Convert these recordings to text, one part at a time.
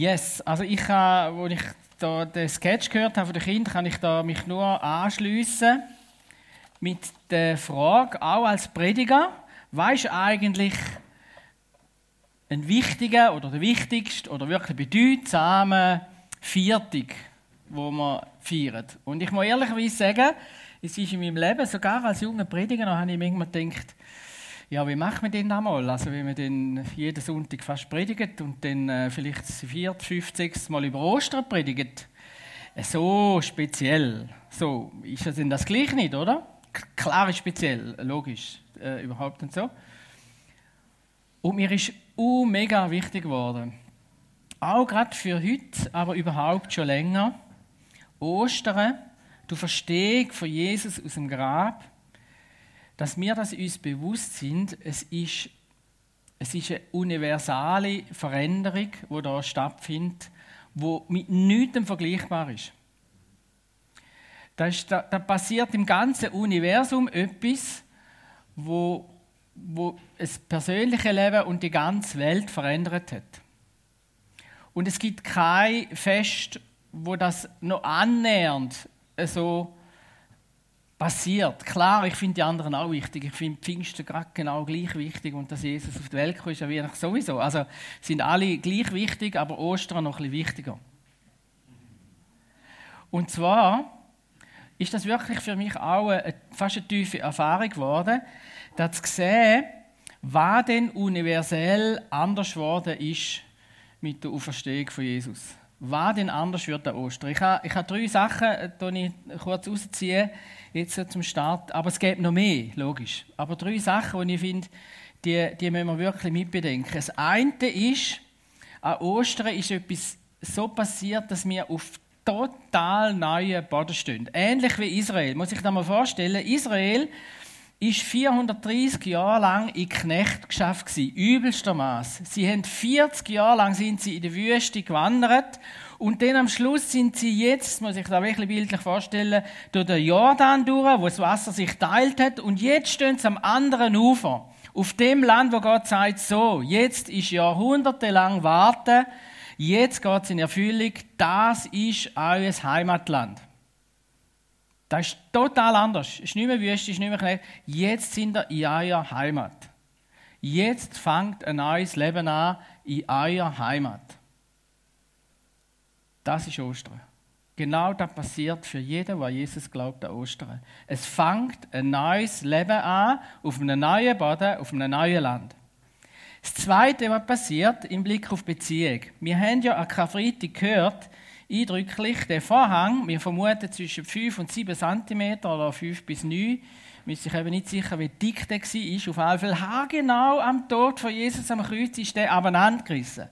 Yes, also ich habe, wo ich da den Sketch gehört habe von den Kindern, kann ich da mich nur anschließen mit der Frage, auch als Prediger, was ist eigentlich ein wichtiger oder der wichtigste oder wirklich bedeutsame Viertig, wo man feiert? Und ich muss ehrlicherweise sagen, es ist in meinem Leben, sogar als junger Prediger, noch habe ich irgendwann gedacht, ja, wie macht man denn einmal? Also, wenn man dann jeden Sonntag fast predigt und dann äh, vielleicht das vierte, fünfte, sechste Mal über Ostern predigt, äh, so speziell. So, ist das denn das gleich nicht, oder? Klar ist speziell, logisch, äh, überhaupt nicht so. Und mir ist uh, mega wichtig geworden, auch gerade für heute, aber überhaupt schon länger, Ostern, du Verstehung von Jesus aus dem Grab, dass wir das uns bewusst sind, es ist, es ist eine universale Veränderung, die da stattfindet, die mit nichts vergleichbar ist. Da, ist da, da, passiert im ganzen Universum etwas, wo, wo das persönliche Leben und die ganze Welt verändert hat. Und es gibt kein Fest, wo das noch annähernd so passiert. Klar, ich finde die anderen auch wichtig. Ich finde Pfingsten gerade genau gleich wichtig und dass Jesus auf die Welt kommt, ist ja Weihnachten sowieso. Also sind alle gleich wichtig, aber Ostern noch ein bisschen wichtiger. Und zwar ist das wirklich für mich auch eine, fast eine tiefe Erfahrung geworden, dass zu sehen, was denn universell anders geworden ist mit der Auferstehung von Jesus. Was denn anders wird an Ostern? Ich habe, ich habe drei Sachen, die ich kurz rausziehe jetzt zum Start. Aber es gibt noch mehr, logisch. Aber drei Sachen, die ich finde, die, die müssen wir wirklich mitbedenken. Das eine ist, an Ostern ist etwas so passiert, dass wir auf total neuen Boden stehen. Ähnlich wie Israel. Muss ich dir mal vorstellen, Israel ist 430 Jahre lang in Knechtschaft gewesen, übelster Maß. Sie haben 40 Jahre lang sind sie in der Wüste gewandert und dann am Schluss sind sie jetzt, muss ich da wirklich bildlich vorstellen, durch den Jordan durch, wo das Wasser sich teilt hat. Und jetzt stehen sie am anderen Ufer. Auf dem Land, wo Gott sagt, so, jetzt ist jahrhundertelang Warten, jetzt geht es in Erfüllung, das ist euer Heimatland. Das ist total anders. Es ist nicht mehr Wüste, es ist nicht mehr Knecht. Jetzt sind ihr in eurer Heimat. Jetzt fängt ein neues Leben an in eurer Heimat. Das ist Ostern. Genau das passiert für jeden, der Jesus glaubt an Ostern. Es fängt ein neues Leben an, auf einem neuen Boden, auf einem neuen Land. Das Zweite, was passiert im Blick auf Beziehung. Wir haben ja an Karfreitag gehört, eindrücklich, der Vorhang, wir vermuten zwischen 5 und 7 cm oder 5 bis 9 ich bin eben nicht sicher, wie dick der war. Auf jeden Fall haargenau am Tod von Jesus am Kreuz ist der abeinander gerissen.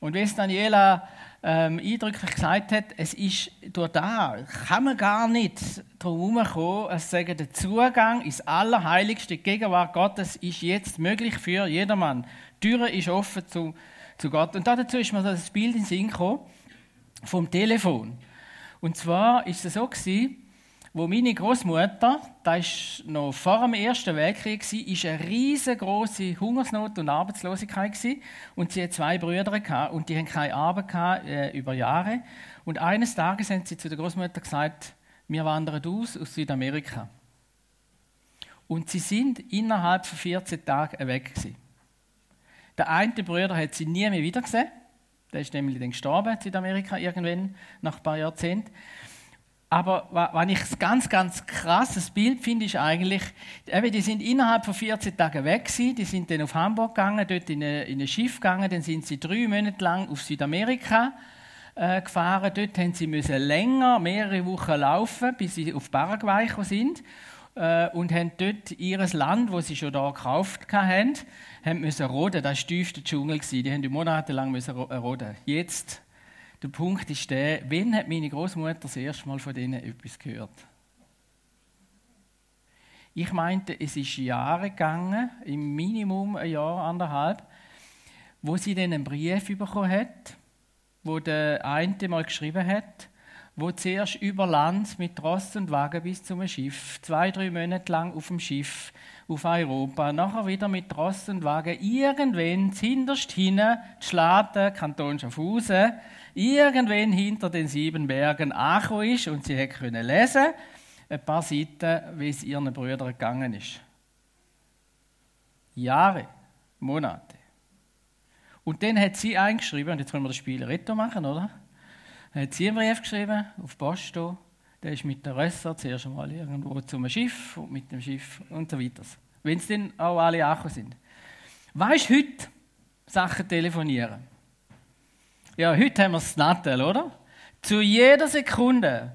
Und wie es Daniela ähm, eindrücklich gesagt hat, es ist durch da, kann man gar nicht drum herumkommen, es sagen, der Zugang ins Allerheiligste, die Gegenwart Gottes ist jetzt möglich für jedermann. Die Tür ist offen zu, zu Gott. Und dazu ist mir das Bild in den Sinn gekommen, vom Telefon. Und zwar ist es so gewesen, wo meine Großmutter, das war noch vor dem Ersten Weltkrieg, war, ist eine riesengroße Hungersnot und Arbeitslosigkeit gewesen. und sie hat zwei Brüder gehabt, und die haben keine Arbeit gehabt, äh, über Jahre. Und eines Tages haben sie zu der Großmutter gesagt: Wir wandern aus aus Südamerika. Und sie sind innerhalb von 14 Tagen weg gewesen. Der eine Bruder hat sie nie mehr wiedergesehen. Der ist nämlich dann gestorben in Südamerika irgendwann nach ein paar Jahrzehnten. Aber was ich ein ganz, ganz krasses Bild finde, ist eigentlich, eben, die sind innerhalb von 14 Tagen weg gewesen, die sind dann auf Hamburg gegangen, dort in, eine, in ein Schiff gegangen, dann sind sie drei Monate lang auf Südamerika äh, gefahren. Dort haben sie länger, mehrere Wochen laufen, bis sie auf Paraguay sind äh, und haben dort ihr Land, wo sie schon da gekauft haben, haben müssen roden. Das war tiefste Dschungel. Die haben monatelang müssen roden. Jetzt der Punkt ist der, wann hat meine Großmutter das erste Mal von denen etwas gehört? Ich meinte, es ist Jahre gegangen, im Minimum ein Jahr, anderthalb, wo sie dann einen Brief bekommen hat, wo der eine mal geschrieben hat, wo zuerst über Land mit Ross und Wagen bis zum Schiff, zwei, drei Monate lang auf dem Schiff, auf Europa, nachher wieder mit Ross und Wagen irgendwann hinterst hinten, die Schlaten, Kanton Schaffhausen, irgendwann hinter den sieben Bergen angekommen ist und sie können lesen, ein paar Seiten, wie es ihren Brüdern gegangen ist. Jahre, Monate. Und dann hat sie eingeschrieben, und jetzt wollen wir das Spiel Retto machen, oder? Dann hat einen Brief geschrieben, auf Post hier, der ist mit der Rösser zuerst einmal irgendwo zum Schiff und mit dem Schiff und so weiter. Wenn es dann auch alle angekommen sind. Weißt du heute Sachen telefonieren? Ja, heute haben wir das Nattel, oder? Zu jeder Sekunde.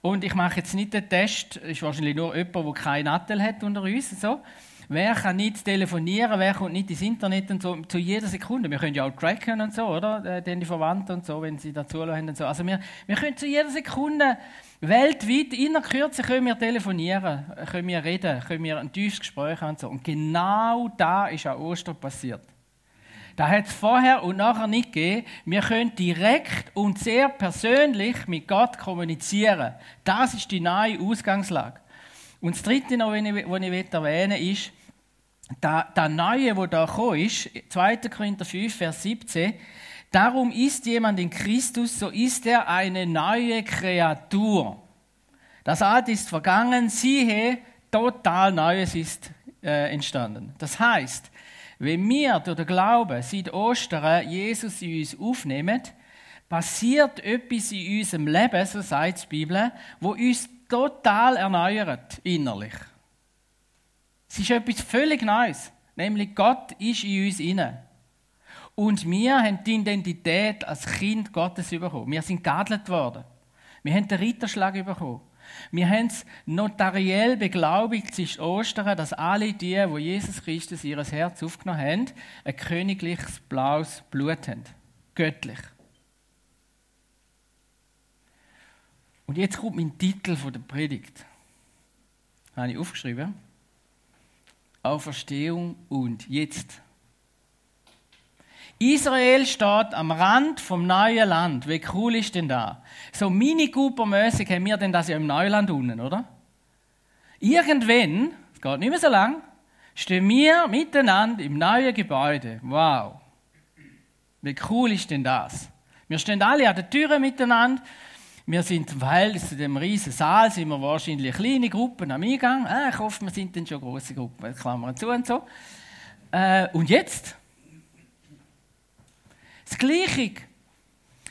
Und ich mache jetzt nicht den Test, ist wahrscheinlich nur jemand, der kein Nattel hat unter uns. So. Wer kann nicht telefonieren, wer kommt nicht ins Internet und so, zu jeder Sekunde. Wir können ja auch tracken und so, oder? Äh, Denn die Verwandten und so, wenn sie dazu haben und so. Also wir, wir können zu jeder Sekunde weltweit, in der Kürze können wir telefonieren, können wir reden, können wir ein tiefes Gespräch haben und so. Und genau da ist an Ostern passiert. Da hat es vorher und nachher nicht gegeben. Wir können direkt und sehr persönlich mit Gott kommunizieren. Das ist die neue Ausgangslage. Und das Dritte noch, was ich erwähnen will, ist, der Neue, wo da gekommen ist, 2. Korinther 5, Vers 17, darum ist jemand in Christus, so ist er eine neue Kreatur. Das Alte ist vergangen, siehe, total Neues ist äh, entstanden. Das heißt, wenn wir durch den Glauben seit Ostern Jesus in uns aufnehmen, passiert etwas in unserem Leben, so sagt die Bibel, wo uns total erneuert innerlich. Es ist etwas völlig Neues, nämlich Gott ist in uns inne. Und wir haben die Identität als Kind Gottes bekommen. Wir sind geadelt worden. Wir haben den Ritterschlag bekommen. Wir haben es notariell beglaubigt, ist Ostern, dass alle die, wo Jesus Christus ihr Herz aufgenommen haben, ein königliches blaues Blut haben. Göttlich. Und jetzt kommt mein Titel der Predigt. habe ich aufgeschrieben. Auferstehung und jetzt. Israel steht am Rand vom neuen Land. Wie cool ist denn da? So mini mäßig haben wir denn das ja im Neuland unten, oder? Irgendwann, es geht nicht mehr so lang, stehen wir miteinander im neuen Gebäude. Wow. Wie cool ist denn das? Wir stehen alle an der Tür miteinander wir sind, weil zu dem riesen Saal sind wir wahrscheinlich kleine Gruppen am Eingang. Ah, ich hoffe, wir sind dann schon große Gruppen, Klammern zu und so. Äh, und jetzt? Das Gleiche.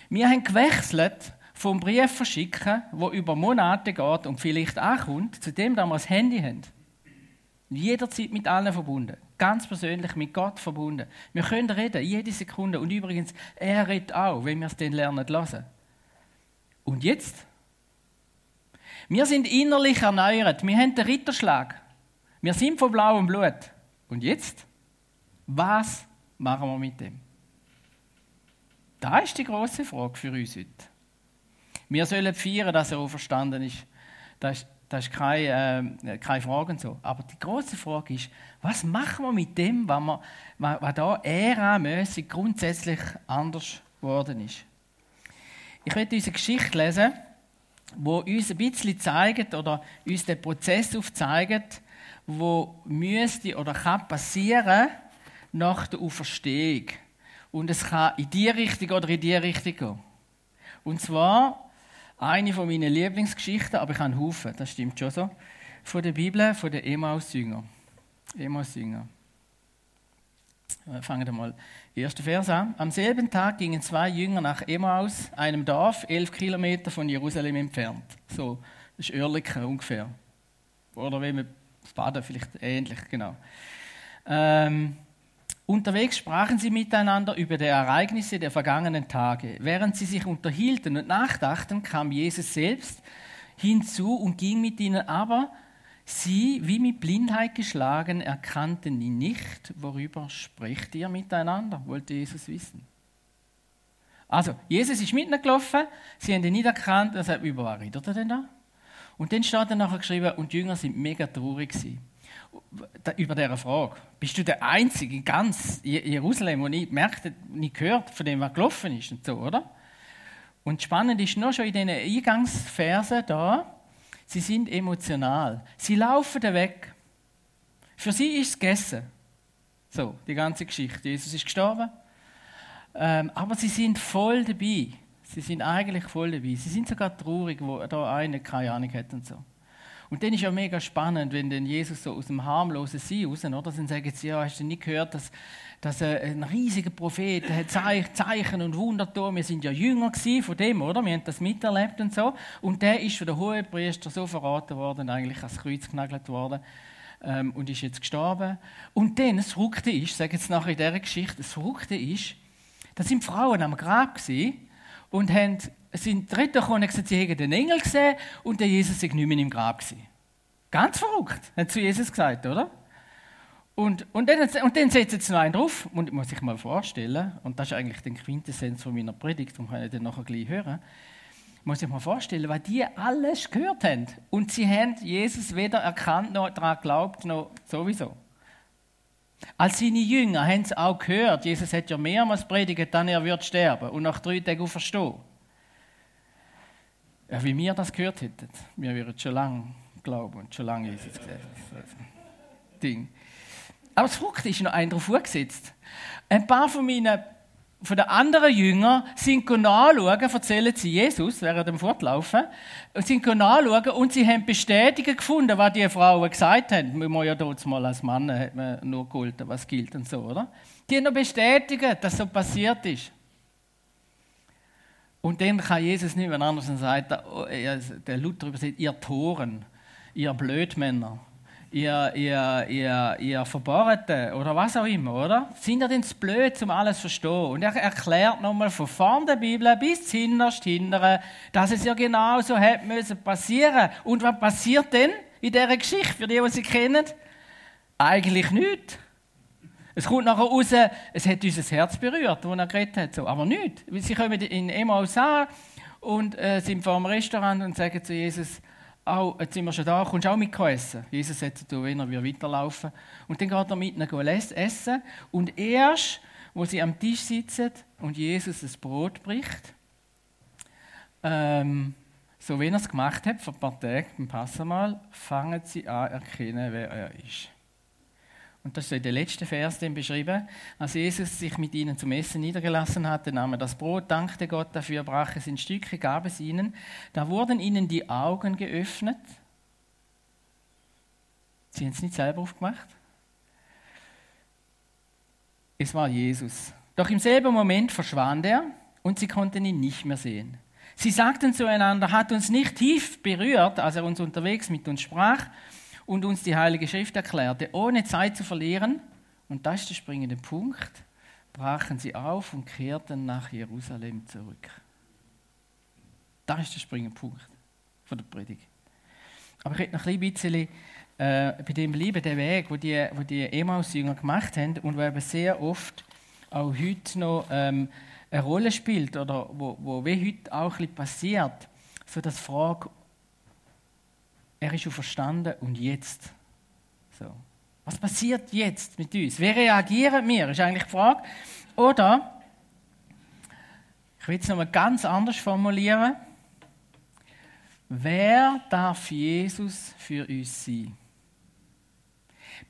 Wir haben gewechselt vom Brief verschicken, wo über Monate geht und vielleicht ankommt, zu dem, dass wir das Handy haben. Jederzeit mit allen verbunden. Ganz persönlich mit Gott verbunden. Wir können reden, jede Sekunde. Und übrigens, er redet auch, wenn wir es dann lernen lassen. Und jetzt? Wir sind innerlich erneuert. Wir haben den Ritterschlag. Wir sind von blauem Blut. Und jetzt? Was machen wir mit dem? Da ist die große Frage für uns heute. Wir sollen feiern, dass er auch verstanden ist. Das ist, das ist keine, äh, keine Frage und so. Aber die große Frage ist, was machen wir mit dem, was, wir, was, was da ära-mäßig grundsätzlich anders geworden ist? Ich werde unsere Geschichte lesen, wo uns ein bisschen zeigt oder uns den Prozess aufzeigt, wo müsste oder kann passieren nach der Auferstehung. Und es kann in die Richtung oder in die Richtung gehen. Und zwar eine von meinen Lieblingsgeschichten, aber ich habe einen Haufen, das stimmt schon so, von der Bibel, von den Emmaus-Jüngern. Emmaus-Jünger. Fangen wir mal Erster Vers an. Am selben Tag gingen zwei Jünger nach Emmaus, einem Dorf, elf Kilometer von Jerusalem entfernt. So, das ist Oerlikon ungefähr. Oder wenn wir Baden vielleicht ähnlich, genau. Ähm, unterwegs sprachen sie miteinander über die Ereignisse der vergangenen Tage. Während sie sich unterhielten und nachdachten, kam Jesus selbst hinzu und ging mit ihnen, aber Sie, wie mit Blindheit geschlagen, erkannten ihn nicht. Worüber sprecht ihr miteinander? wollte Jesus wissen. Also, Jesus ist mit gelaufen, sie haben ihn nicht erkannt, er sagt, über was redet er denn da? Und dann steht er nachher geschrieben, und die Jünger sind mega traurig gewesen. Über diese Frage. Bist du der Einzige in ganz Jerusalem, der nicht merkt, nicht gehört von dem, was gelaufen ist und so, oder? Und spannend ist noch schon in diesen Eingangsversen da, Sie sind emotional. Sie laufen weg. Für sie ist es gegessen. So, die ganze Geschichte. Jesus ist gestorben. Ähm, aber sie sind voll dabei. Sie sind eigentlich voll dabei. Sie sind sogar traurig, wo da einer keine Ahnung hat und so. Und dann ist ja mega spannend, wenn dann Jesus so aus dem harmlosen See raus, oder? Dann sagen sie, ja, hast du nicht gehört, dass, dass ein riesiger Prophet hat Zeichen und Wunder getan. Wir sind ja Jünger von dem, oder? Wir haben das miterlebt und so. Und der ist von der Hohepriester so verraten worden, eigentlich ans Kreuz genagelt worden ähm, und ist jetzt gestorben. Und dann, das Verrückte ist, sage jetzt nachher in dieser Geschichte, das Verrückte ist, da sind Frauen am Grab gewesen, und haben, sind Dritte gekommen und gesagt, sie hätten den Engel gesehen und der Jesus sei nicht mehr im Grab gewesen. Ganz verrückt, hat zu Jesus gesagt, oder? Und, und, dann, und dann setzen sie noch einen drauf, und muss ich mal vorstellen, und das ist eigentlich der Quintessenz von meiner Predigt, darum kann ich dann nachher gleich hören, muss ich mir vorstellen, weil die alles gehört haben. Und sie haben Jesus weder erkannt noch daran geglaubt, noch sowieso. Als seine Jünger haben sie auch gehört, Jesus hat ja mehrmals predigt, dann er wird sterben und nach drei Tagen verstehen. Ja, wie wir das gehört hätten, wir würden schon lange glauben und schon lange Jesus gesehen. Ding. Aber das Frucht ist noch ein drauf gesetzt. Ein paar von meinen von den anderen Jüngern sind nachschauen, erzählen sie Jesus während dem Fortlaufen, sind nachschauen und sie haben Bestätigung gefunden, was die Frauen gesagt haben. Wir müssen ja dort mal als Mann nur geholt, was gilt und so, oder? Die haben noch bestätigt, dass so passiert ist. Und dann kann Jesus nicht mehr anders sagen, der Luther übersetzt, ihr Toren, ihr Blödmänner ihr, ihr, ihr, ihr Verbohrten oder was auch immer, oder? Sind ihr denn zu blöd, um alles zu verstehen? Und er erklärt nochmal von vorn der Bibel bis hinterst hindern, dass es ja genau so hätte müssen passieren. Und was passiert denn in dieser Geschichte, für die, die sie kennen? Eigentlich nichts. Es kommt nachher raus, es hat unser Herz berührt, wo er geredet hat. So. Aber nichts. Sie kommen in Emmaus an und äh, sind vor dem Restaurant und sagen zu Jesus, auch, jetzt sind wir schon da, kommst du auch mit essen? Jesus sagt du, wenn er weiterlaufen. Und dann geht er mit ihnen essen. Und erst, wo sie am Tisch sitzen und Jesus das Brot bricht, ähm, so wie er es gemacht hat, vor ein paar Tagen beim Passamal, fangen sie an zu erkennen, wer er ist. Und das ist in der letzten Vers beschrieben. Als Jesus sich mit ihnen zum Essen niedergelassen hatte, nahm er das Brot, dankte Gott dafür, brach es in Stücke, gab es ihnen. Da wurden ihnen die Augen geöffnet. Sie haben es nicht selber aufgemacht. Es war Jesus. Doch im selben Moment verschwand er und sie konnten ihn nicht mehr sehen. Sie sagten zueinander, hat uns nicht tief berührt, als er uns unterwegs mit uns sprach und uns die Heilige Schrift erklärte, ohne Zeit zu verlieren, und das ist der springende Punkt, brachen sie auf und kehrten nach Jerusalem zurück. Das ist der springende Punkt von der Predigt. Aber ich möchte noch ein bisschen äh, bei dem bleiben, der Weg, wo die, wo die Emmaus-Jünger gemacht haben und wo eben sehr oft auch heute noch ähm, eine Rolle spielt oder wo, wo wie heute auch ein bisschen passiert, so das Frage, er ist schon verstanden und jetzt. So. Was passiert jetzt mit uns? Wie reagieren wir? Ist eigentlich die Frage. Oder, ich will es nochmal ganz anders formulieren. Wer darf Jesus für uns sein?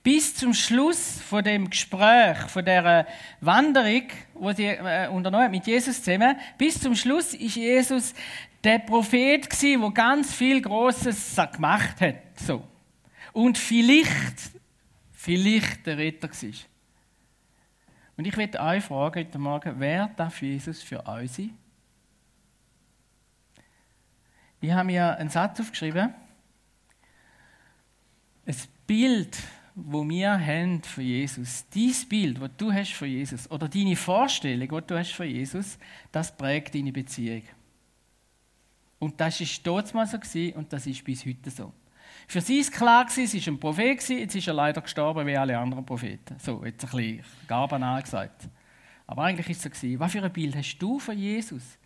Bis zum Schluss von dem Gespräch, von der Wanderung, wo sie äh, unternommen mit Jesus zusammen, bis zum Schluss ist Jesus der Prophet gsi, wo ganz viel Großes gemacht hat, so. Und vielleicht, vielleicht der Retter war. Und ich werde euch fragen heute Morgen, wer darf Jesus für euch sein? Ich habe mir einen Satz aufgeschrieben. Ein Bild, wo wir haben von Jesus, dieses Bild, das du hast von Jesus, oder deine Vorstellung, die du hast von Jesus, das prägt deine Beziehung. Und das war mal so und das ist bis heute so. Für sie ist klar, es war ein Prophet, jetzt ist er leider gestorben wie alle anderen Propheten. So, jetzt ein bisschen garbanal gesagt. Aber eigentlich ist es so. Was für ein Bild hast du von Jesus?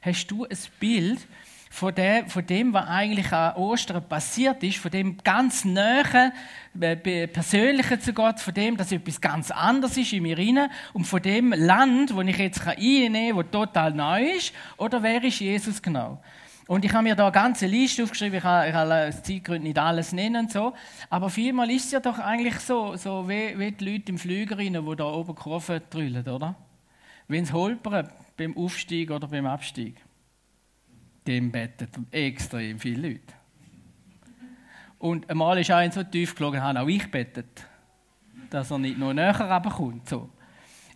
Hast du ein Bild von dem, von dem was eigentlich an Ostern passiert ist, von dem ganz Nähen, äh, Persönlichen zu Gott, von dem, dass etwas ganz anderes ist in mir rein und von dem Land, wo ich jetzt einnehmen kann, das total neu ist? Oder wer ist Jesus genau? Und ich habe mir da eine ganze Liste aufgeschrieben, ich habe, ich habe aus Zeitgründen nicht alles nennen und so. Aber vielmal ist es ja doch eigentlich so, so wie, wie die Leute im Flüger die da oben Kurven drüllen, oder? Wenn sie holpern beim Aufstieg oder beim Abstieg. Dem bettet extrem viele Leute. Und einmal ist einer so tief geflogen, habe auch ich bettet, dass er nicht noch näher runterkommt. So.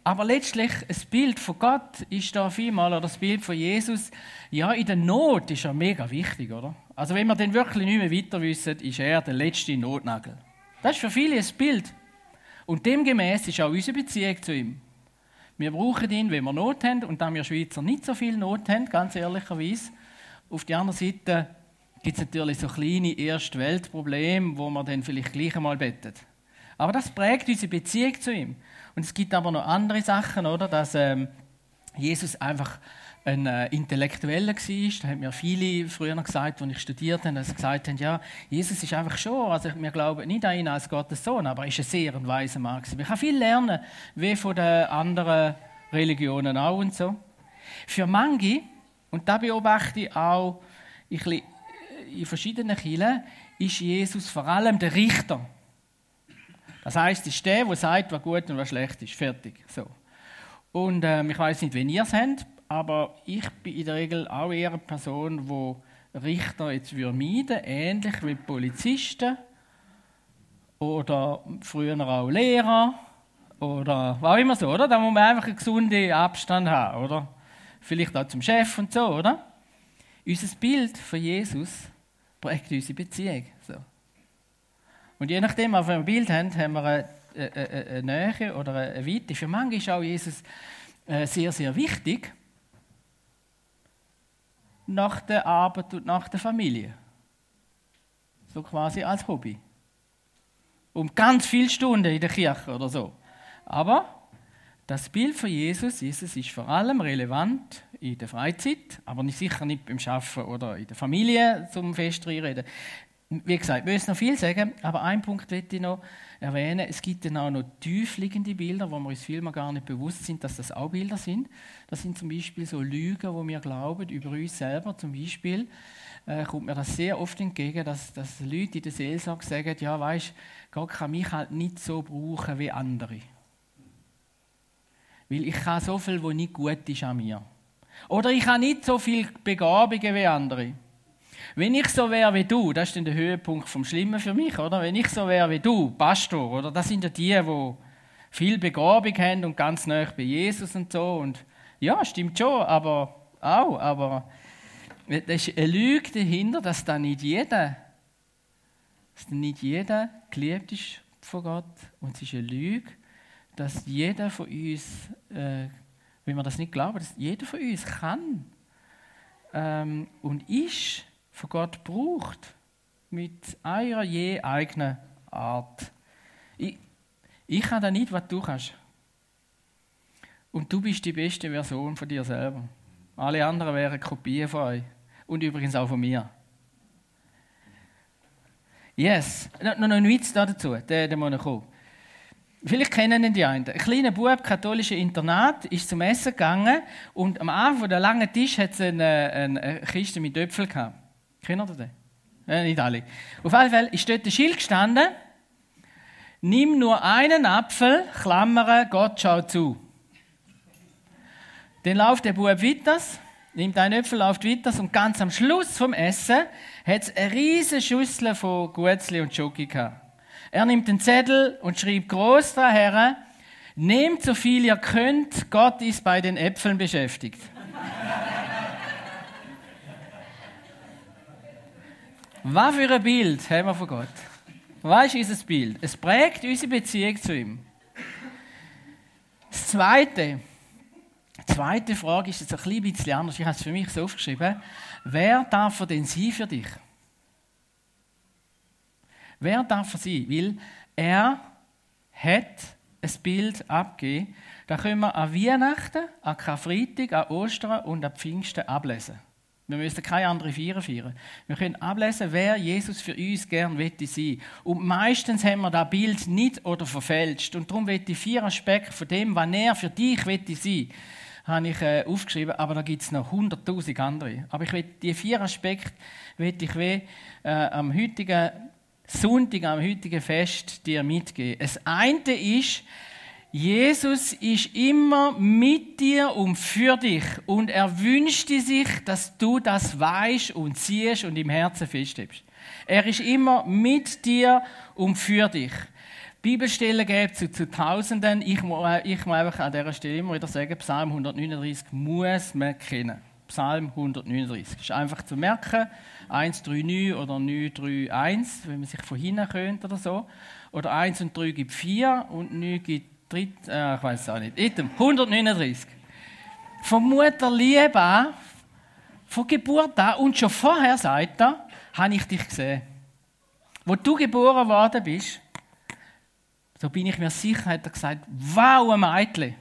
Aber letztlich, ein Bild von Gott ist da vielmal, oder das Bild von Jesus, ja, in der Not ist er mega wichtig, oder? Also wenn wir dann wirklich nicht mehr weiter wissen, ist er der letzte Notnagel. Das ist für viele ein Bild. Und demgemäß ist auch unsere Beziehung zu ihm. Wir brauchen ihn, wenn wir Not haben, und da wir Schweizer nicht so viel Not haben, ganz ehrlicherweise. Auf der anderen Seite gibt es natürlich so kleine Erste-Welt-Probleme, wo man dann vielleicht gleich einmal bettet. Aber das prägt unsere Beziehung zu ihm. Und es gibt aber noch andere Sachen, oder? Dass ähm, Jesus einfach ein äh, Intellektueller war. Da haben mir viele früher gesagt, als ich studiert habe, dass sie gesagt haben, ja, Jesus ist einfach schon, also wir glauben nicht an ihn als Gottes Sohn, aber er ist ein sehr ein weiser Mann. Ich kann viel lernen, wie von den anderen Religionen auch und so. Für manche, und da beobachte ich auch in verschiedenen Kirchen, ist Jesus vor allem der Richter. Das heißt, ist der, der sagt, was gut und was schlecht ist. Fertig. So. Und ähm, ich weiß nicht, wie ihr es habt, aber ich bin in der Regel auch eher eine Person, die Richter jetzt meiden ähnlich wie Polizisten oder früher auch Lehrer oder was auch immer so, oder? Da muss man einfach einen gesunden Abstand haben, oder? Vielleicht auch zum Chef und so, oder? Unser Bild von Jesus prägt unsere Beziehung. So. Und je nachdem, was wir ein Bild haben, haben wir eine, eine, eine Nähe oder eine Weite. Für manche ist auch Jesus äh, sehr, sehr wichtig nach der Arbeit und nach der Familie. So quasi als Hobby. Um ganz viele Stunden in der Kirche oder so. Aber das Bild von Jesus, Jesus ist vor allem relevant in der Freizeit, aber nicht sicher nicht beim Schaffen oder in der Familie zum Fest reden. Wie gesagt, wir müssen noch viel sagen, aber einen Punkt möchte ich noch erwähnen. Es gibt dann auch noch tiefliegende Bilder, wo wir uns vielmehr gar nicht bewusst sind, dass das auch Bilder sind. Das sind zum Beispiel so Lügen, wo wir glauben über uns selber. Zum Beispiel äh, kommt mir das sehr oft entgegen, dass, dass Leute in der Seelsorge sagen, ja, weißt, Gott kann mich halt nicht so brauchen wie andere. Weil ich kann so viel, wo nicht gut ist an mir. Oder ich habe nicht so viele Begabungen wie andere. Wenn ich so wäre wie du, das ist dann der Höhepunkt vom Schlimmen für mich, oder? Wenn ich so wäre wie du, Pastor, oder? Das sind ja die, die viel Begabung haben und ganz nah bei Jesus und so. Und ja, stimmt schon, aber auch, aber das ist eine Lüge dahinter, dass da nicht jeder, dass nicht jeder geliebt ist von Gott. Und es ist eine Lüge, dass jeder von uns, äh, wenn wir das nicht glauben, dass jeder von uns kann ähm, und ist von Gott braucht, mit eurer je eigenen Art. Ich, ich kann da nicht, was du kannst. Und du bist die beste Version von dir selber. Alle anderen wären Kopien von euch. Und übrigens auch von mir. Yes. Noch, noch ein Witz dazu, der, der muss noch kommen. Vielleicht kennen ihn die einen. Ein kleiner Bub, katholisches Internat, ist zum Essen gegangen und am Anfang von der langen Tisch hat es eine, eine Kiste mit Äpfeln gehabt. Kennt ihr den? Ja, nicht alle. Auf jeden Fall ist dort ein Schild gestanden. Nimm nur einen Apfel, Klammern, Gott schaut zu. Dann läuft der Bub weiter, nimmt einen Äpfel, läuft weiter und ganz am Schluss vom Essen hat es eine riesige Schüssel von Gutzli und Schoki gehabt. Er nimmt den Zettel und schreibt groß daher, nehmt so viel ihr könnt, Gott ist bei den Äpfeln beschäftigt. Was für ein Bild haben wir von Gott? Was ist unser Bild? Es prägt unsere Beziehung zu ihm. Das Zweite, die zweite Frage ist jetzt ein bisschen anders. Ich habe es für mich so aufgeschrieben. Wer darf er denn sein für dich? Wer darf er sein? Weil er hat ein Bild abgegeben. Da können wir an Weihnachten, an Karfreitag, an Ostern und an Pfingsten ablesen. Wir müssen keine andere Feier feiern. Wir können ablesen, wer Jesus für uns gern wette sein. Und meistens haben wir das Bild nicht oder verfälscht. Und darum wette ich vier Aspekte von dem, was er für dich wette sein. habe ich äh, aufgeschrieben, aber da gibt es noch hunderttausend andere. Aber ich will die vier Aspekte will ich wie, äh, am heutigen Sonntag, am heutigen Fest dir mitgeben. Das eine ist, Jesus ist immer mit dir und für dich und er wünscht sich, dass du das weißt und siehst und im Herzen festhebst. Er ist immer mit dir und für dich. Bibelstellen gibt es zu, zu, Tausenden. Ich, äh, ich muss einfach an dieser Stelle immer wieder sagen, Psalm 139 muss man kennen. Psalm 139. Ist einfach zu merken. 139 oder 931, wenn man sich von hinten könnte oder so. Oder 1 und 3 gibt 4 und 9 gibt dritt, äh, ich weiß es auch nicht, Item, 139. Von Mutter Liebe an, von Geburt an und schon vorher, sagt er, habe ich dich gesehen. Wo du geboren worden bist, so bin ich mir sicher, hat er gesagt, wow, ein Mädchen.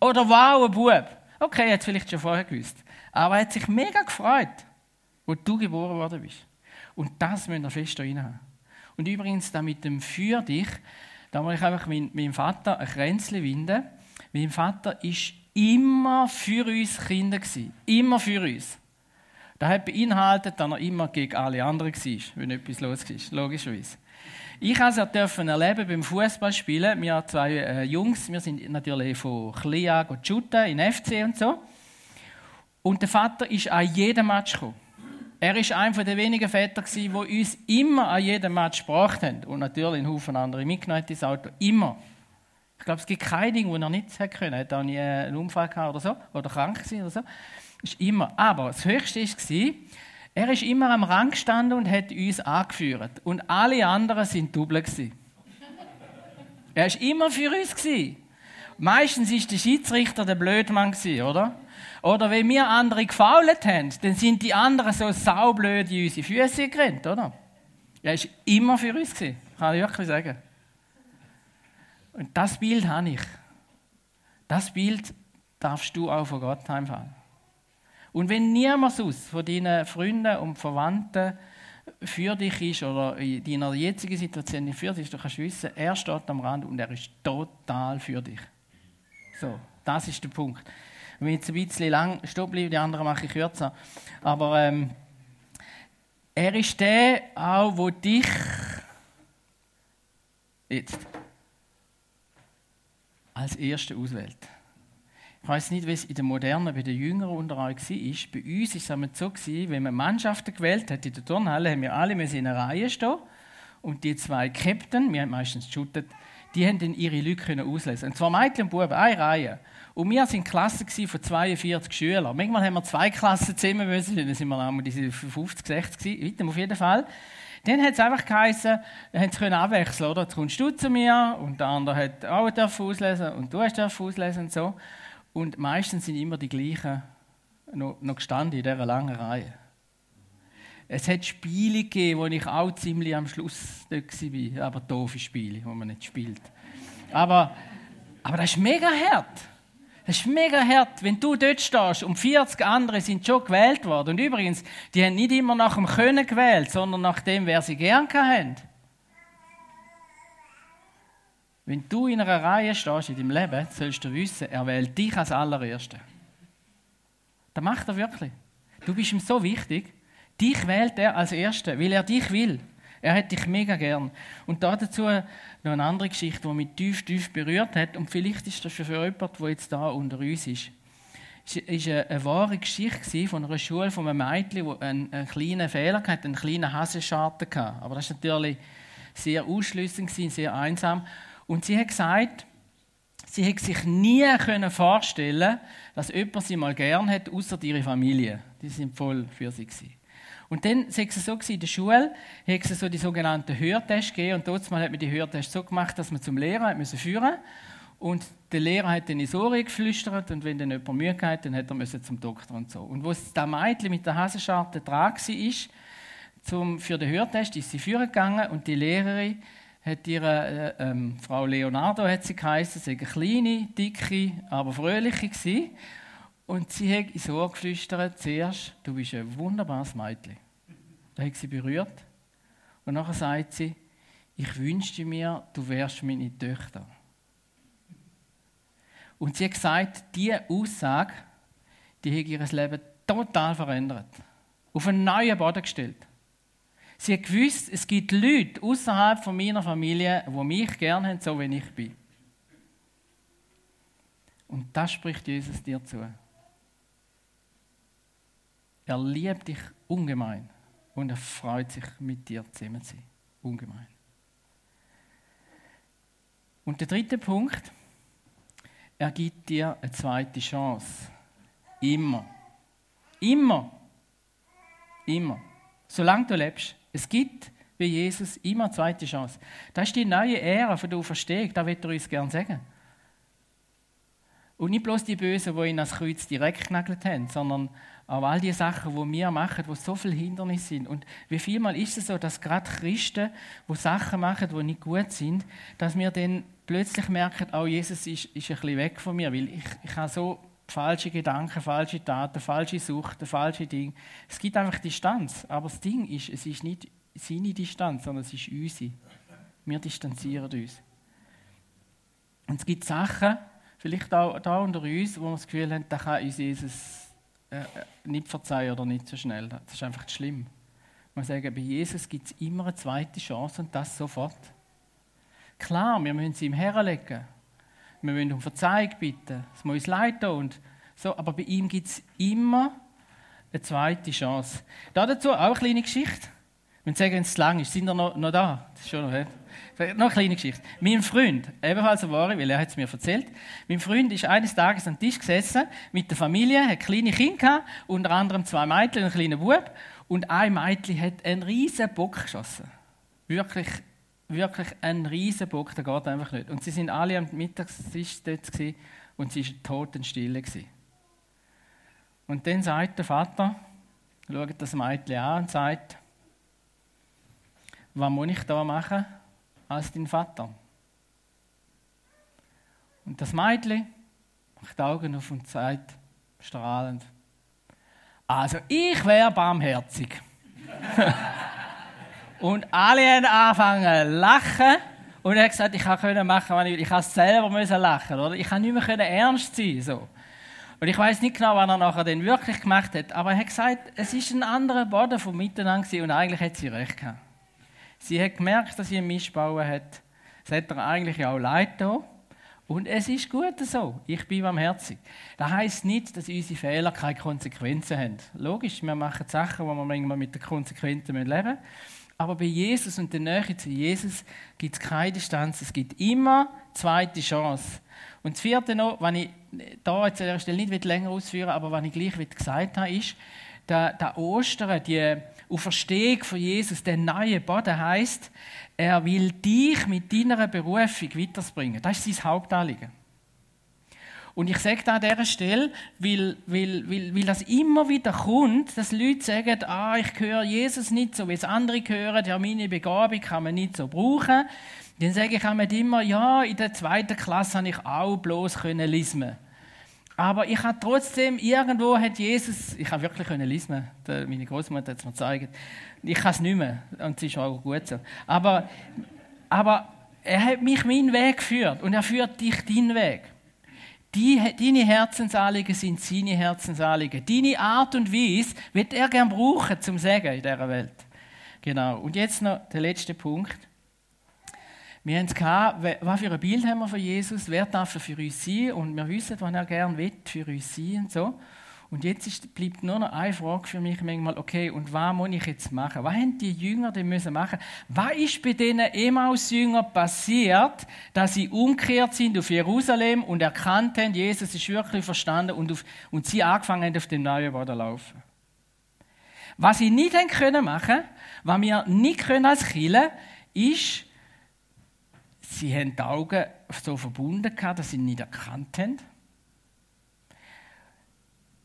Oder wow, ein Bub. Okay, er hat vielleicht schon vorher gewusst. Aber er hat sich mega gefreut, wo du geboren worden bist. Und das müssen wir fest haben. Und übrigens, da mit dem Für dich, da muss ich einfach meinem, Vater ein Kränzchen winden. Mein Vater ist immer für uns Kinder gewesen. Immer für uns. Das hat beinhaltet, dass er immer gegen alle anderen war, wenn etwas los war, logischerweise. Ich also dürfen erleben beim Fußballspielen. Wir zwei äh, Jungs, wir sind natürlich von Klia shooten in FC und so. Und der Vater ist an jedem Match gekommen. Er war einer der wenigen Väter, die uns immer an jedem Match gebracht haben. Und natürlich ein Haufen andere mitgenommen ins Auto. Immer. Ich glaube, es gibt kein Ding, wo er nicht hätte können. Er hat auch nie einen Unfall gehabt oder so. Oder krank gewesen oder so. Ist immer. Aber das Höchste war, er ist immer am Rang gestanden und hat uns angeführt. Und alle anderen sind Double. Er war immer für uns. Meistens war der Schiedsrichter der Blödmann, oder? Oder wenn wir andere gefault haben, dann sind die anderen so saublöd in unsere Füße gerannt, oder? Er war immer für uns, kann ich wirklich sagen. Und das Bild habe ich. Das Bild darfst du auch von Gott heimfallen. Und wenn niemand sonst von deinen Freunden und Verwandten für dich ist oder in deiner jetzigen Situation nicht für dich ist, dann kannst du wissen, er steht am Rand und er ist total für dich. So, das ist der Punkt. Wenn ich jetzt ein bisschen lang stehen bleibe, die anderen mache ich kürzer. Aber ähm, er ist der auch, wo dich jetzt als Erster auswählt. Ich weiß nicht, wie es in der Modernen bei den Jüngeren unter euch war. Bei uns war es so, wenn man Mannschaften gewählt hat in der Turnhalle, haben wir alle in einer Reihe stehen. Und die zwei Captain, wir haben meistens geshootet, die haben dann ihre Leute auslesen. Und zwar Mädchen und Buben, eine Reihe. Und wir waren Klassen von 42 Schülern. Manchmal haben wir zwei Klassen zusammen müssen, dann sind wir einmal diese 50, 60 gewesen, auf jeden Fall. Dann hat es einfach geheißen, sie können abwechseln, oder? Jetzt kommst du zu mir und der andere hat auch auslesen und du hast auslesen und so. Und meistens sind immer die gleichen noch, noch gestanden in dieser langen Reihe. Es hat Spiele gegeben, wo ich auch ziemlich am Schluss dort war, aber doofe Spiele, wo man nicht spielt. Aber, aber das ist mega hart. Das ist mega hart, wenn du dort stehst und 40 andere sind schon gewählt worden. Und übrigens, die haben nicht immer nach dem Können gewählt, sondern nach dem, wer sie gern haben. Wenn du in einer Reihe stehst in deinem Leben, sollst du wissen, er wählt dich als allererste. Das macht er wirklich. Du bist ihm so wichtig. Dich wählt er als Erste, weil er dich will. Er hat dich mega gern. Und dazu noch eine andere Geschichte, die mich tief, tief berührt hat. Und vielleicht ist das für jemanden, der jetzt da unter uns ist. Es war eine, wahre Geschichte von einer Schule von einem Mädchen, das einen, einen kleinen Fehler hatte, einen kleinen Hassenschaden hatte. Aber das war natürlich sehr ausschließend, sehr einsam. Und sie hat gesagt, sie hätte sich nie vorstellen dass jemand sie mal gern hat, außer ihre Familie. Die sind voll für sie gewesen. Und dann war es so in der Schule, hat es so die sogenannten Hörtests gegeben. Und dort hat man die Hörtests so gemacht, dass man zum Lehrer hat müssen führen und der Lehrer hat dann ins Ohr geflüstert und wenn dann jemand Mühe hatte, dann hat er zum Doktor und so. Und wo das Mädchen mit der Hasenscharte dran war, zum, für den Hörtest, ist sie führen gegangen und die Lehrerin hat ihre äh, ähm, Frau Leonardo hat sie geheißen, sie war eine kleine, dicke, aber fröhliche gewesen. Und sie hat ins Ohr geflüstert, zuerst, du bist ein wunderbares Mädchen. Da hat sie berührt. Und nachher sagt sie, ich wünschte mir, du wärst meine Töchter. Und sie hat gesagt, diese Aussage, die hat ihr Leben total verändert. Auf einen neuen Boden gestellt. Sie hat gewusst, es gibt Leute außerhalb von meiner Familie, die mich gerne haben, so wie ich bin. Und das spricht Jesus dir zu. Er liebt dich ungemein und er freut sich, mit dir zusammen zu sein. Ungemein. Und der dritte Punkt, er gibt dir eine zweite Chance. Immer. Immer. Immer. Solange du lebst. Es gibt bei Jesus immer eine zweite Chance. Das ist die neue Ära von der Auferstehung, das wird er uns gerne sagen. Und nicht bloß die Bösen, die ihn ans Kreuz direkt genagelt haben, sondern auch all die Sachen, die wir machen, wo so viele Hindernisse sind. Und wie vielmal ist es so, dass gerade Christen, die Sachen machen, die nicht gut sind, dass wir dann plötzlich merken, auch oh, Jesus ist, ist ein bisschen weg von mir, weil ich, ich habe so falsche Gedanken, falsche Taten, falsche Suchten, falsche Dinge. Es gibt einfach Distanz. Aber das Ding ist, es ist nicht seine Distanz, sondern es ist unsere. Wir distanzieren uns. Und es gibt Sachen, vielleicht auch da unter uns, wo wir das Gefühl haben, da kann uns Jesus äh, äh, nicht verzeihen oder nicht so schnell. Das ist einfach schlimm. Man sagen, bei Jesus gibt es immer eine zweite Chance und das sofort. Klar, wir müssen sie ihm herlegen. Wir müssen um Verzeihung bitten. Es muss uns leid tun. Und so, aber bei ihm gibt es immer eine zweite Chance. Da dazu auch eine kleine Geschichte. Wenn Sie sagen, wenn es zu lang ist, sind wir noch, noch da? Das ist schon noch. Noch eine kleine Geschichte. Mein Freund, ebenfalls eine wahre, weil er es mir erzählt, mein Freund ist eines Tages am Tisch gesessen mit der Familie, hat kleine Kinder unter anderem zwei Mädchen und einen kleinen Bub. Und ein Mädchen hat einen riesen Bock geschossen. Wirklich, wirklich einen riesen Bock, der geht einfach nicht. Und sie sind alle am Mittagstisch dort und sie war totenstille. Gewesen. Und dann sagt der Vater, schaut das Mädchen an und sagt, was muss ich da machen als dein Vater? Und das Mädchen macht die Augen auf und sagt, strahlend, also ich wäre barmherzig. und alle haben angefangen zu lachen. Und er hat gesagt, ich konnte machen, was ich will. Ich musste selber müssen lachen, oder? Ich konnte nicht mehr ernst sein, so. Und ich weiß nicht genau, was er nachher denn wirklich gemacht hat, aber er hat gesagt, es ist ein anderer Boden vom Miteinander und eigentlich hat sie recht gehabt. Sie hat gemerkt, dass sie einen Mist bauen hat. Es hat ihr eigentlich auch leid getan. Und es ist gut so. Ich bin barmherzig. Das heisst nicht, dass unsere Fehler keine Konsequenzen haben. Logisch, wir machen Sachen, wo wir manchmal mit den Konsequenzen leben müssen. Aber bei Jesus und der Nähe zu Jesus gibt es keine Distanz. Es gibt immer zweite Chance. Und das vierte noch, was ich da jetzt an der Stelle nicht länger ausführen aber was ich gleich gesagt habe, ist, der Ostern, die Auferstehung von Jesus, der neue Boden heißt, er will dich mit deiner Berufung weiterbringen. Das ist sein Hauptanliegen. Und ich sage da an dieser Stelle, weil, weil, weil, weil das immer wieder kommt, dass Leute sagen, ah, ich höre Jesus nicht so, wie es andere hören, ja, meine Begabung kann man nicht so brauchen. Dann sage ich immer, ja, in der zweiten Klasse habe ich auch bloß können lesen. Aber ich habe trotzdem, irgendwo hat Jesus, ich habe wirklich können lesen, meine Großmutter hat es mir gezeigt, ich kann es nicht mehr und es ist auch gut so. Aber, aber er hat mich meinen Weg geführt und er führt dich deinen Weg. Deine Herzensanliegen sind seine Herzensanliegen. Deine Art und Weise wird er gerne brauchen zum Sagen in dieser Welt. Genau. Und jetzt noch der letzte Punkt. Wir haben es gehabt, was für ein Bild haben wir von Jesus, wer darf er für uns sein und wir wissen, was er gerne will für uns sein und so. Und jetzt ist, bleibt nur noch eine Frage für mich manchmal, okay, und was muss ich jetzt machen? Was haben die Jünger denn müssen machen? Was ist bei diesen Emmaus-Jüngern passiert, dass sie umgekehrt sind auf Jerusalem und erkannt haben, Jesus ist wirklich verstanden und, auf, und sie angefangen haben, auf dem neuen Boden zu laufen? Was sie nicht haben können machen, was wir nicht können als Killer, ist, sie haben die Augen so verbunden gehabt, dass sie ihn nicht erkannt haben.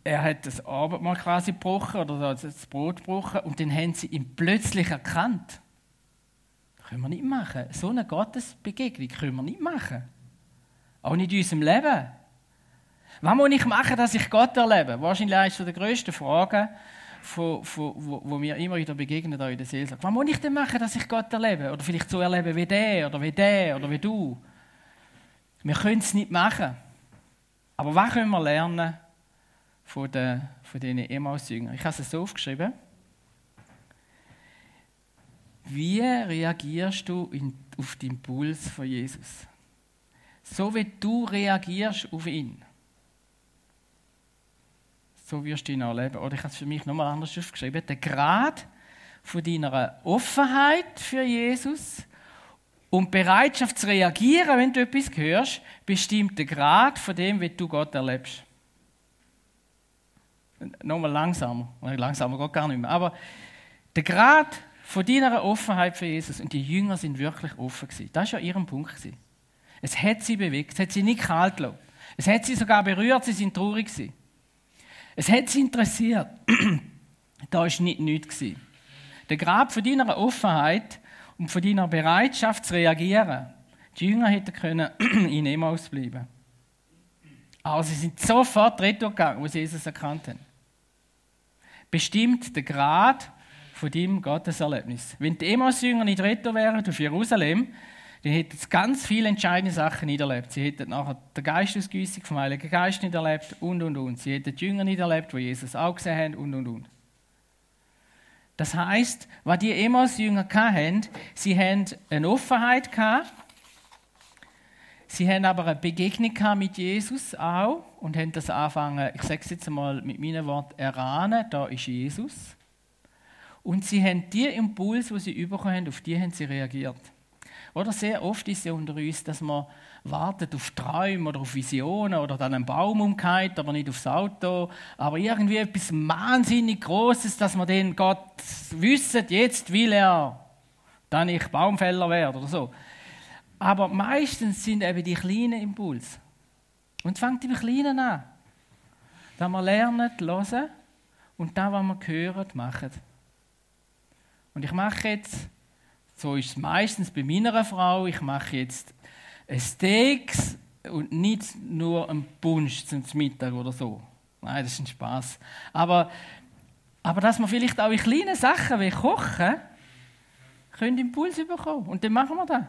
Er hat das Abendmahl quasi gebrochen oder das Brot gebrochen und dann haben sie ihn plötzlich erkannt. Das können wir nicht machen. So eine Gottesbegegnung können wir nicht machen. Auch nicht in unserem Leben. Was muss ich machen, dass ich Gott erlebe? Wahrscheinlich eine der grössten Fragen, von, von, wo, wo mir immer wieder begegnet in der Seelsorge. Was muss ich denn machen, dass ich Gott erlebe? Oder vielleicht so erlebe wie der oder wie der oder wie du. Wir können es nicht machen. Aber was können wir lernen von, den, von diesen Emmaus-Jüngern? Ich habe es so aufgeschrieben. Wie reagierst du in, auf den Impuls von Jesus? So wie du reagierst auf ihn. So wirst du ihn erleben. Oder ich habe es für mich nochmal anders aufgeschrieben. Der Grad von deiner Offenheit für Jesus und Bereitschaft zu reagieren, wenn du etwas hörst, bestimmt den Grad von dem, wie du Gott erlebst. Nochmal langsamer. Langsamer geht gar nicht mehr. Aber der Grad von deiner Offenheit für Jesus und die Jünger sind wirklich offen gewesen. Das war ja ihr Punkt. Gewesen. Es hat sie bewegt, es hat sie nicht kalt gelassen. Es hat sie sogar berührt, sie sind traurig gewesen. Es hat sie interessiert. da war nicht nichts. Der Grad von deiner Offenheit und von deiner Bereitschaft zu reagieren. Die Jünger hätten können in Emmaus bleiben. Aber sie sind sofort retour gegangen, wo sie Jesus erkannt haben. Bestimmt der Grad von deinem Gotteserlebnis. Wenn die Emmaus-Jünger nicht retour wären auf Jerusalem, dann hätten ganz viele entscheidende Sachen nicht erlebt. Sie hätten nachher den Geistausgüssung vom Heiligen Geist nicht erlebt und, und, und. Sie hätten die Jünger nicht erlebt, wo Jesus auch gesehen haben und, und, und. Das heißt, was die Emmaus-Jünger hatten, sie haben eine Offenheit gehabt, sie haben aber eine Begegnung mit Jesus auch und haben das angefangen, ich sage es jetzt einmal mit meinen Worten, erahnen, da ist Jesus. Und sie haben die Impulse, die sie bekommen haben, auf die haben sie reagiert. Oder sehr oft ist es ja unter uns, dass man wartet auf Träume oder auf Visionen oder dann einen Baum umgeht, aber nicht aufs Auto. Aber irgendwie etwas wahnsinnig Großes, dass man den Gott wissen, jetzt will er, dann ich Baumfäller werde oder so. Aber meistens sind eben die kleinen Impulse. Und es fängt im Kleinen an. Dass wir lernen, hören und das, was wir hören, machen. Und ich mache jetzt so ist es meistens bei meiner Frau. Ich mache jetzt Steaks und nicht nur einen Punsch zum Mittag oder so. Nein, das ist ein Spaß. Aber, aber dass wir vielleicht auch in kleinen Sachen wie Kochen können Impuls bekommen. Und dann machen wir das.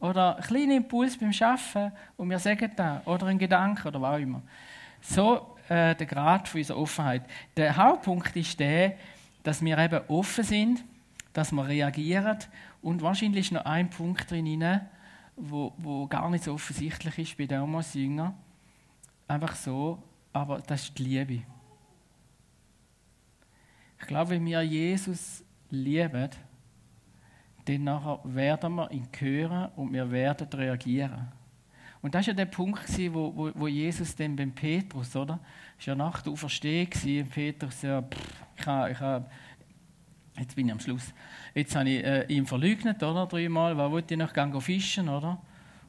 Oder einen kleinen Impuls beim Arbeiten und wir sagen das. Oder ein Gedanke oder was auch immer. So äh, der Grad von unserer Offenheit. Der Hauptpunkt ist der, dass wir eben offen sind, dass wir reagieren und wahrscheinlich ist noch ein Punkt drin, wo, wo gar nicht so offensichtlich ist bei den Amos-Jüngern. Einfach so, aber das ist die Liebe. Ich glaube, wenn wir Jesus lieben, dann nachher werden wir ihn hören und wir werden reagieren. Und das war ja der Punkt, wo, wo, wo Jesus dann beim Petrus, oder? Es war ja nach der Auferstehung, Petrus, ja, pff, ich habe Jetzt bin ich am Schluss. Jetzt habe ich äh, ihn verleugnet, oder? Dreimal. Was wollte ich noch gehen fischen, oder?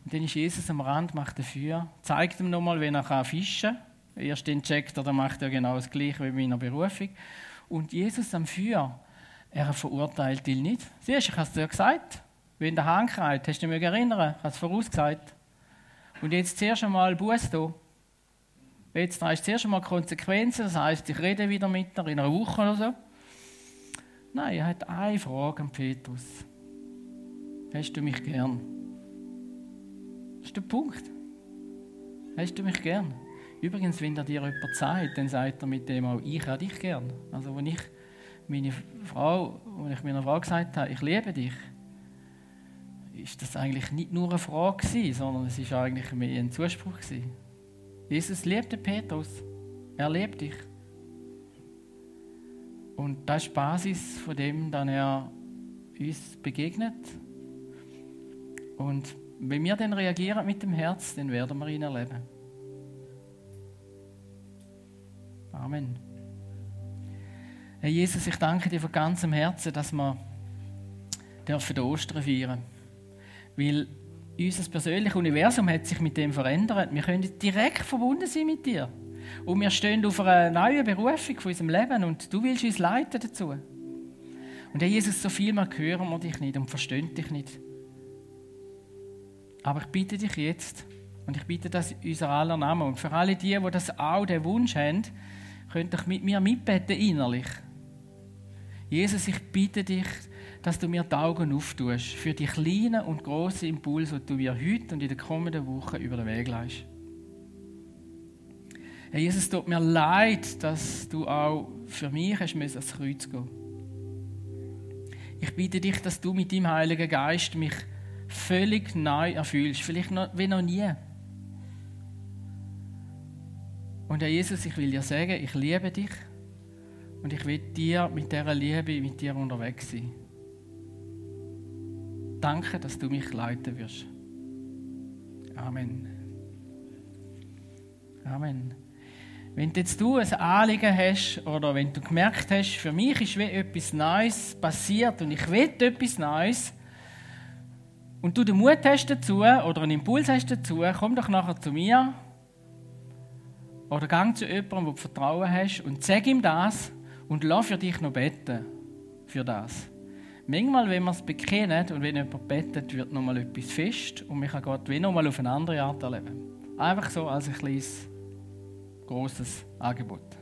Und dann ist Jesus am Rand, macht Feuer, zeigt ihm nochmal, wie er fischen kann. Erst den checkt er, dann macht er genau das Gleiche wie in meiner Berufung. Und Jesus am Feuer, er verurteilt ihn nicht. Siehst du, ich habe es dir gesagt. Wenn der Hahn kreit, hast du dich erinnern? Ich habe es vorausgesagt. Und jetzt zuerst einmal Buß da. Jetzt du zuerst einmal Konsequenzen, das heisst, ich rede wieder mit dir in einer Woche oder so. Nein, er hat eine Frage an Petrus. Hast du mich gern? Das ist der Punkt. Hast du mich gern? Übrigens, wenn er dir jemand sagt, dann sagt er mit dem auch, ich habe dich gern. Also, wenn ich meine Frau, wenn ich meiner Frau gesagt habe, ich liebe dich, ist das eigentlich nicht nur eine Frage gewesen, sondern es ist eigentlich mehr ein Zuspruch gewesen. Jesus liebte Petrus. Er liebt dich. Und das ist die Basis von dem, dass er uns begegnet. Und wenn wir dann reagieren mit dem Herz, dann werden wir ihn erleben. Amen. Herr Jesus, ich danke dir von ganzem Herzen, dass wir dürfen Ostern feiern. Weil unser persönliches Universum hat sich mit dem verändert. Wir können direkt verbunden sein mit dir. Und wir stehen auf einer neuen Berufung von unserem Leben und du willst uns leiten dazu. Und Herr Jesus, so viel mal hören wir dich nicht und verstehen dich nicht. Aber ich bitte dich jetzt, und ich bitte das in unser aller Namen, und für alle die, die das auch den Wunsch haben, könnt ihr mit mir mitbeten innerlich. Jesus, ich bitte dich, dass du mir die Augen auftust für die kleinen und großen Impulse, die du mir heute und in den kommenden Wochen über den Weg leist. Herr Jesus, es tut mir leid, dass du auch für mich hast müssen ans Kreuz gehen. Ich bitte dich, dass du mit deinem Heiligen Geist mich völlig neu erfüllst, vielleicht noch, wie noch nie. Und Herr Jesus, ich will dir sagen, ich liebe dich und ich will dir mit dieser Liebe mit dir unterwegs sein. Danke, dass du mich leiten wirst. Amen. Amen. Wenn jetzt du ein Anliegen hast oder wenn du gemerkt hast, für mich ist wie etwas Neues passiert und ich will etwas Neues und du den Mut hast dazu oder einen Impuls hast dazu, komm doch nachher zu mir oder gang zu jemandem, wo du Vertrauen hast und sag ihm das und lass für dich noch beten für das. Manchmal, wenn man es bekennt und wenn jemand betet, wird nochmal etwas fest und man kann Gott wie nochmal auf eine andere Art erleben. Einfach so als ein kleines, großes Angebot.